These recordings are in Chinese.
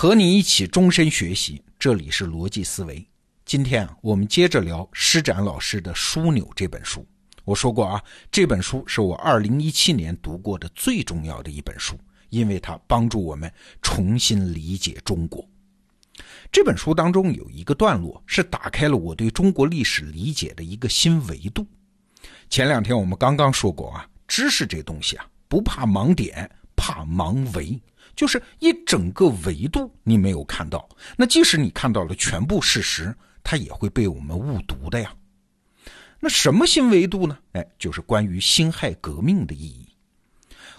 和你一起终身学习，这里是逻辑思维。今天啊，我们接着聊施展老师的《枢纽》这本书。我说过啊，这本书是我二零一七年读过的最重要的一本书，因为它帮助我们重新理解中国。这本书当中有一个段落是打开了我对中国历史理解的一个新维度。前两天我们刚刚说过啊，知识这东西啊，不怕盲点，怕盲维。就是一整个维度你没有看到，那即使你看到了全部事实，它也会被我们误读的呀。那什么新维度呢？哎，就是关于辛亥革命的意义。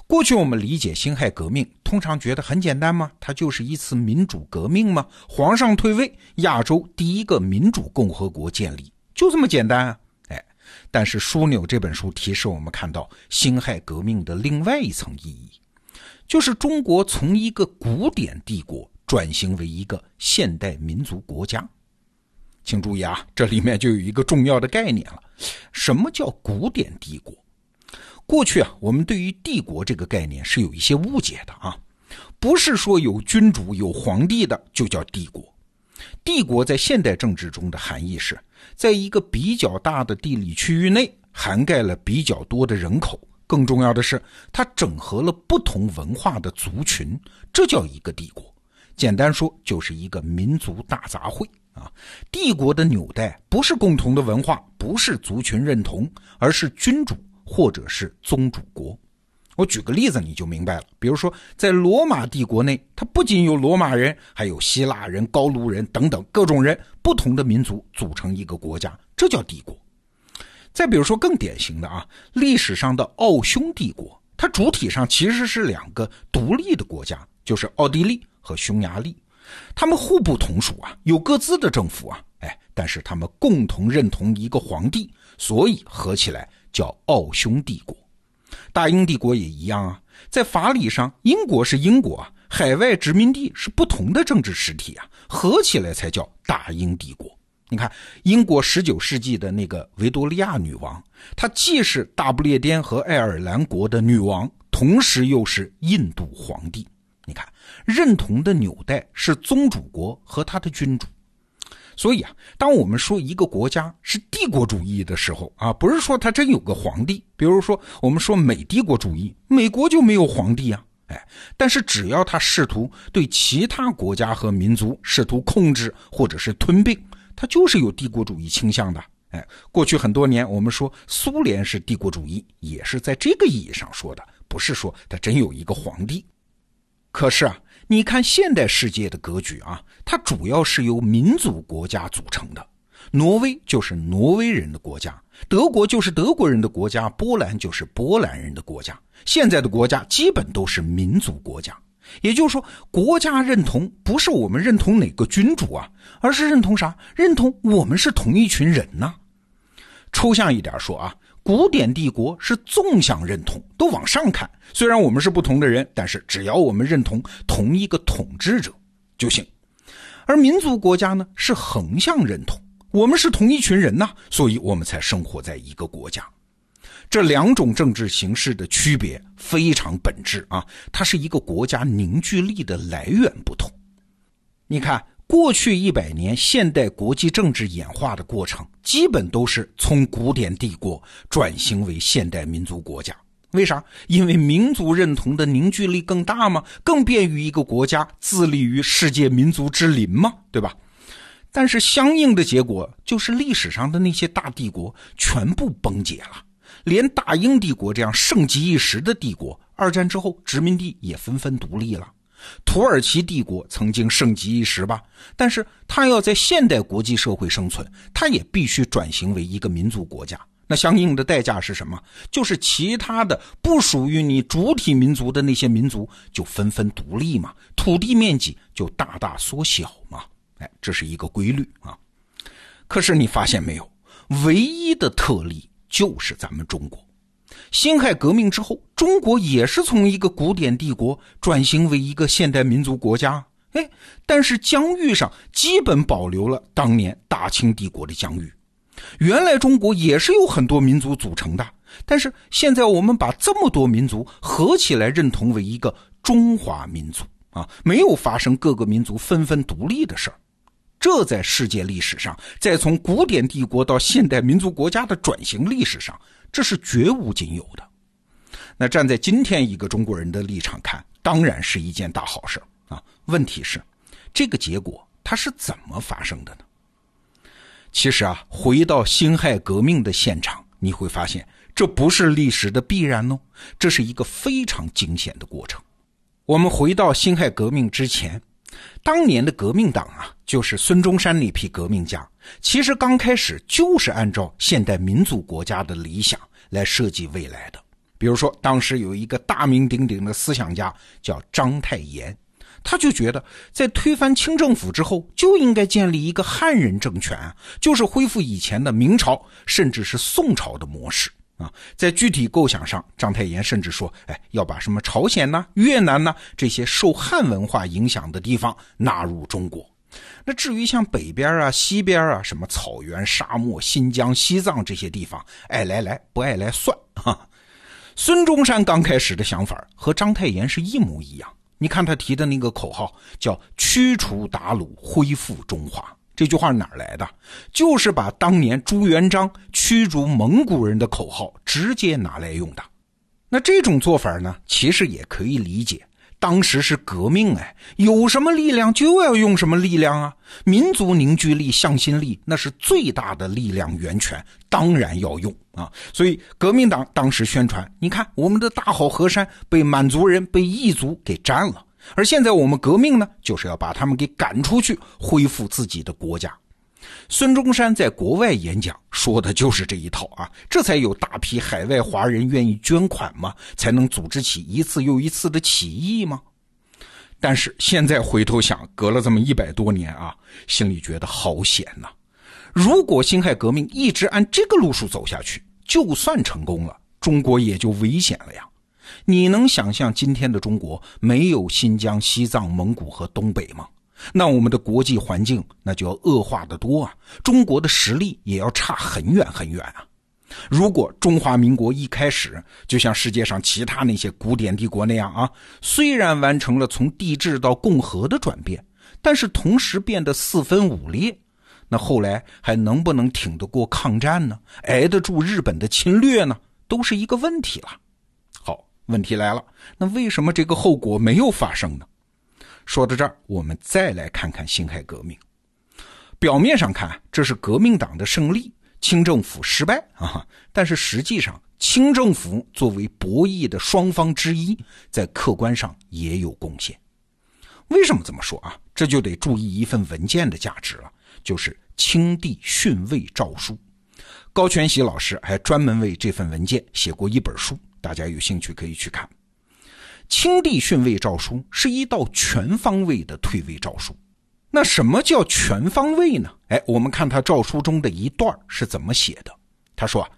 过去我们理解辛亥革命，通常觉得很简单吗？它就是一次民主革命吗？皇上退位，亚洲第一个民主共和国建立，就这么简单啊？哎，但是《枢纽》这本书提示我们看到辛亥革命的另外一层意义。就是中国从一个古典帝国转型为一个现代民族国家，请注意啊，这里面就有一个重要的概念了。什么叫古典帝国？过去啊，我们对于帝国这个概念是有一些误解的啊，不是说有君主有皇帝的就叫帝国。帝国在现代政治中的含义是，在一个比较大的地理区域内，涵盖了比较多的人口。更重要的是，它整合了不同文化的族群，这叫一个帝国。简单说，就是一个民族大杂烩啊。帝国的纽带不是共同的文化，不是族群认同，而是君主或者是宗主国。我举个例子，你就明白了。比如说，在罗马帝国内，它不仅有罗马人，还有希腊人、高卢人等等各种人，不同的民族组成一个国家，这叫帝国。再比如说更典型的啊，历史上的奥匈帝国，它主体上其实是两个独立的国家，就是奥地利和匈牙利，他们互不同属啊，有各自的政府啊，哎，但是他们共同认同一个皇帝，所以合起来叫奥匈帝国。大英帝国也一样啊，在法理上，英国是英国啊，海外殖民地是不同的政治实体啊，合起来才叫大英帝国。你看，英国十九世纪的那个维多利亚女王，她既是大不列颠和爱尔兰国的女王，同时又是印度皇帝。你看，认同的纽带是宗主国和他的君主。所以啊，当我们说一个国家是帝国主义的时候啊，不是说他真有个皇帝。比如说，我们说美帝国主义，美国就没有皇帝啊。哎，但是只要他试图对其他国家和民族试图控制或者是吞并。它就是有帝国主义倾向的，哎，过去很多年我们说苏联是帝国主义，也是在这个意义上说的，不是说它真有一个皇帝。可是啊，你看现代世界的格局啊，它主要是由民族国家组成的，挪威就是挪威人的国家，德国就是德国人的国家，波兰就是波兰人的国家，现在的国家基本都是民族国家。也就是说，国家认同不是我们认同哪个君主啊，而是认同啥？认同我们是同一群人呐。抽象一点说啊，古典帝国是纵向认同，都往上看。虽然我们是不同的人，但是只要我们认同同一个统治者就行。而民族国家呢，是横向认同，我们是同一群人呐，所以我们才生活在一个国家。这两种政治形式的区别非常本质啊，它是一个国家凝聚力的来源不同。你看，过去一百年现代国际政治演化的过程，基本都是从古典帝国转型为现代民族国家。为啥？因为民族认同的凝聚力更大吗？更便于一个国家自立于世界民族之林吗？对吧？但是相应的结果就是历史上的那些大帝国全部崩解了。连大英帝国这样盛极一时的帝国，二战之后殖民地也纷纷独立了。土耳其帝国曾经盛极一时吧，但是它要在现代国际社会生存，它也必须转型为一个民族国家。那相应的代价是什么？就是其他的不属于你主体民族的那些民族就纷纷独立嘛，土地面积就大大缩小嘛。哎，这是一个规律啊。可是你发现没有，唯一的特例。就是咱们中国，辛亥革命之后，中国也是从一个古典帝国转型为一个现代民族国家。哎，但是疆域上基本保留了当年大清帝国的疆域。原来中国也是有很多民族组成的，但是现在我们把这么多民族合起来认同为一个中华民族啊，没有发生各个民族纷纷独立的事儿。这在世界历史上，在从古典帝国到现代民族国家的转型历史上，这是绝无仅有的。那站在今天一个中国人的立场看，当然是一件大好事啊。问题是，这个结果它是怎么发生的呢？其实啊，回到辛亥革命的现场，你会发现这不是历史的必然哦，这是一个非常惊险的过程。我们回到辛亥革命之前。当年的革命党啊，就是孙中山那批革命家，其实刚开始就是按照现代民族国家的理想来设计未来的。比如说，当时有一个大名鼎鼎的思想家叫章太炎，他就觉得在推翻清政府之后，就应该建立一个汉人政权，就是恢复以前的明朝甚至是宋朝的模式。啊，在具体构想上，章太炎甚至说：“哎，要把什么朝鲜呐、越南呐这些受汉文化影响的地方纳入中国。那至于像北边啊、西边啊，什么草原、沙漠、新疆、西藏这些地方，爱来来，不爱来算。”哈，孙中山刚开始的想法和章太炎是一模一样。你看他提的那个口号，叫“驱除鞑虏，恢复中华”。这句话哪来的？就是把当年朱元璋驱逐蒙古人的口号直接拿来用的。那这种做法呢，其实也可以理解。当时是革命，哎，有什么力量就要用什么力量啊！民族凝聚力、向心力，那是最大的力量源泉，当然要用啊！所以革命党当时宣传，你看我们的大好河山被满族人、被异族给占了。而现在我们革命呢，就是要把他们给赶出去，恢复自己的国家。孙中山在国外演讲说的就是这一套啊，这才有大批海外华人愿意捐款嘛，才能组织起一次又一次的起义吗？但是现在回头想，隔了这么一百多年啊，心里觉得好险呐！如果辛亥革命一直按这个路数走下去，就算成功了，中国也就危险了呀。你能想象今天的中国没有新疆、西藏、蒙古和东北吗？那我们的国际环境那就要恶化的多啊！中国的实力也要差很远很远啊！如果中华民国一开始就像世界上其他那些古典帝国那样啊，虽然完成了从帝制到共和的转变，但是同时变得四分五裂，那后来还能不能挺得过抗战呢？挨得住日本的侵略呢？都是一个问题了。问题来了，那为什么这个后果没有发生呢？说到这儿，我们再来看看辛亥革命。表面上看，这是革命党的胜利，清政府失败啊。但是实际上，清政府作为博弈的双方之一，在客观上也有贡献。为什么这么说啊？这就得注意一份文件的价值了，就是《清帝训位诏书》。高全喜老师还专门为这份文件写过一本书。大家有兴趣可以去看《清帝训位诏书》，是一道全方位的退位诏书。那什么叫全方位呢？哎，我们看他诏书中的一段是怎么写的。他说啊，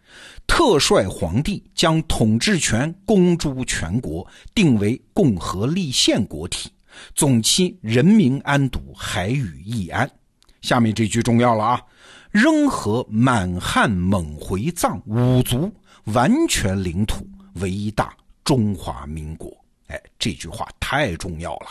特率皇帝将统治权公诸全国，定为共和立宪国体，总期人民安堵，海宇易安。下面这句重要了啊，仍和满汉蒙回藏五族完全领土。伟大中华民国，哎，这句话太重要了。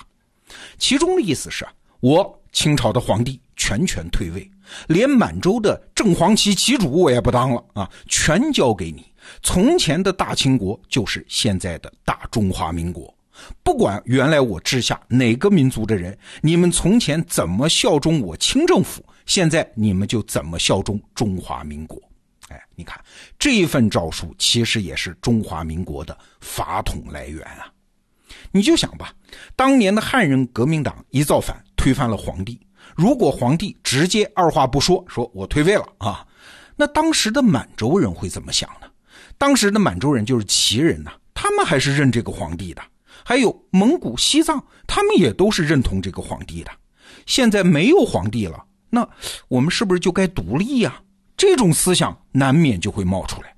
其中的意思是，我清朝的皇帝全权退位，连满洲的正黄旗旗主我也不当了啊，全交给你。从前的大清国就是现在的大中华民国，不管原来我治下哪个民族的人，你们从前怎么效忠我清政府，现在你们就怎么效忠中华民国。哎，你看这份诏书其实也是中华民国的法统来源啊！你就想吧，当年的汉人革命党一造反，推翻了皇帝。如果皇帝直接二话不说说我退位了啊，那当时的满洲人会怎么想呢？当时的满洲人就是旗人呐，他们还是认这个皇帝的。还有蒙古、西藏，他们也都是认同这个皇帝的。现在没有皇帝了，那我们是不是就该独立呀？这种思想难免就会冒出来，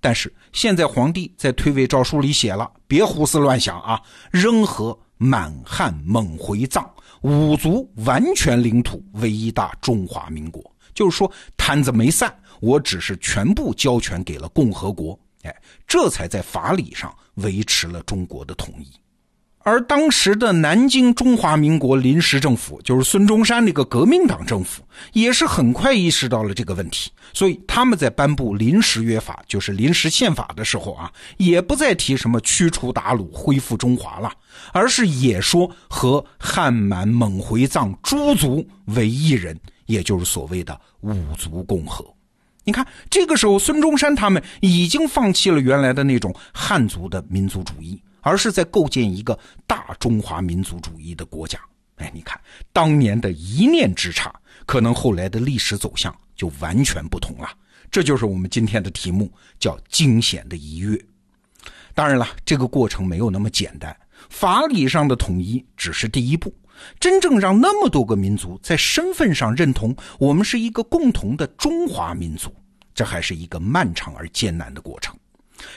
但是现在皇帝在退位诏书里写了，别胡思乱想啊！仍和满汉蒙回藏五族完全领土为一大中华民国，就是说摊子没散，我只是全部交权给了共和国，哎，这才在法理上维持了中国的统一。而当时的南京中华民国临时政府，就是孙中山那个革命党政府，也是很快意识到了这个问题，所以他们在颁布临时约法，就是临时宪法的时候啊，也不再提什么驱除鞑虏、恢复中华了，而是也说和汉满蒙回藏诸族为一人，也就是所谓的五族共和。你看，这个时候孙中山他们已经放弃了原来的那种汉族的民族主义。而是在构建一个大中华民族主义的国家。哎，你看，当年的一念之差，可能后来的历史走向就完全不同了。这就是我们今天的题目，叫“惊险的一跃”。当然了，这个过程没有那么简单，法理上的统一只是第一步，真正让那么多个民族在身份上认同我们是一个共同的中华民族，这还是一个漫长而艰难的过程。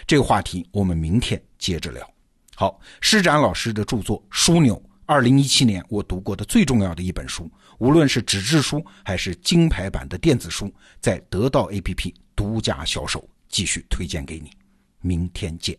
这个话题我们明天接着聊。好，施展老师的著作《枢纽》，二零一七年我读过的最重要的一本书，无论是纸质书还是金牌版的电子书，在得到 APP 独家销售，继续推荐给你。明天见。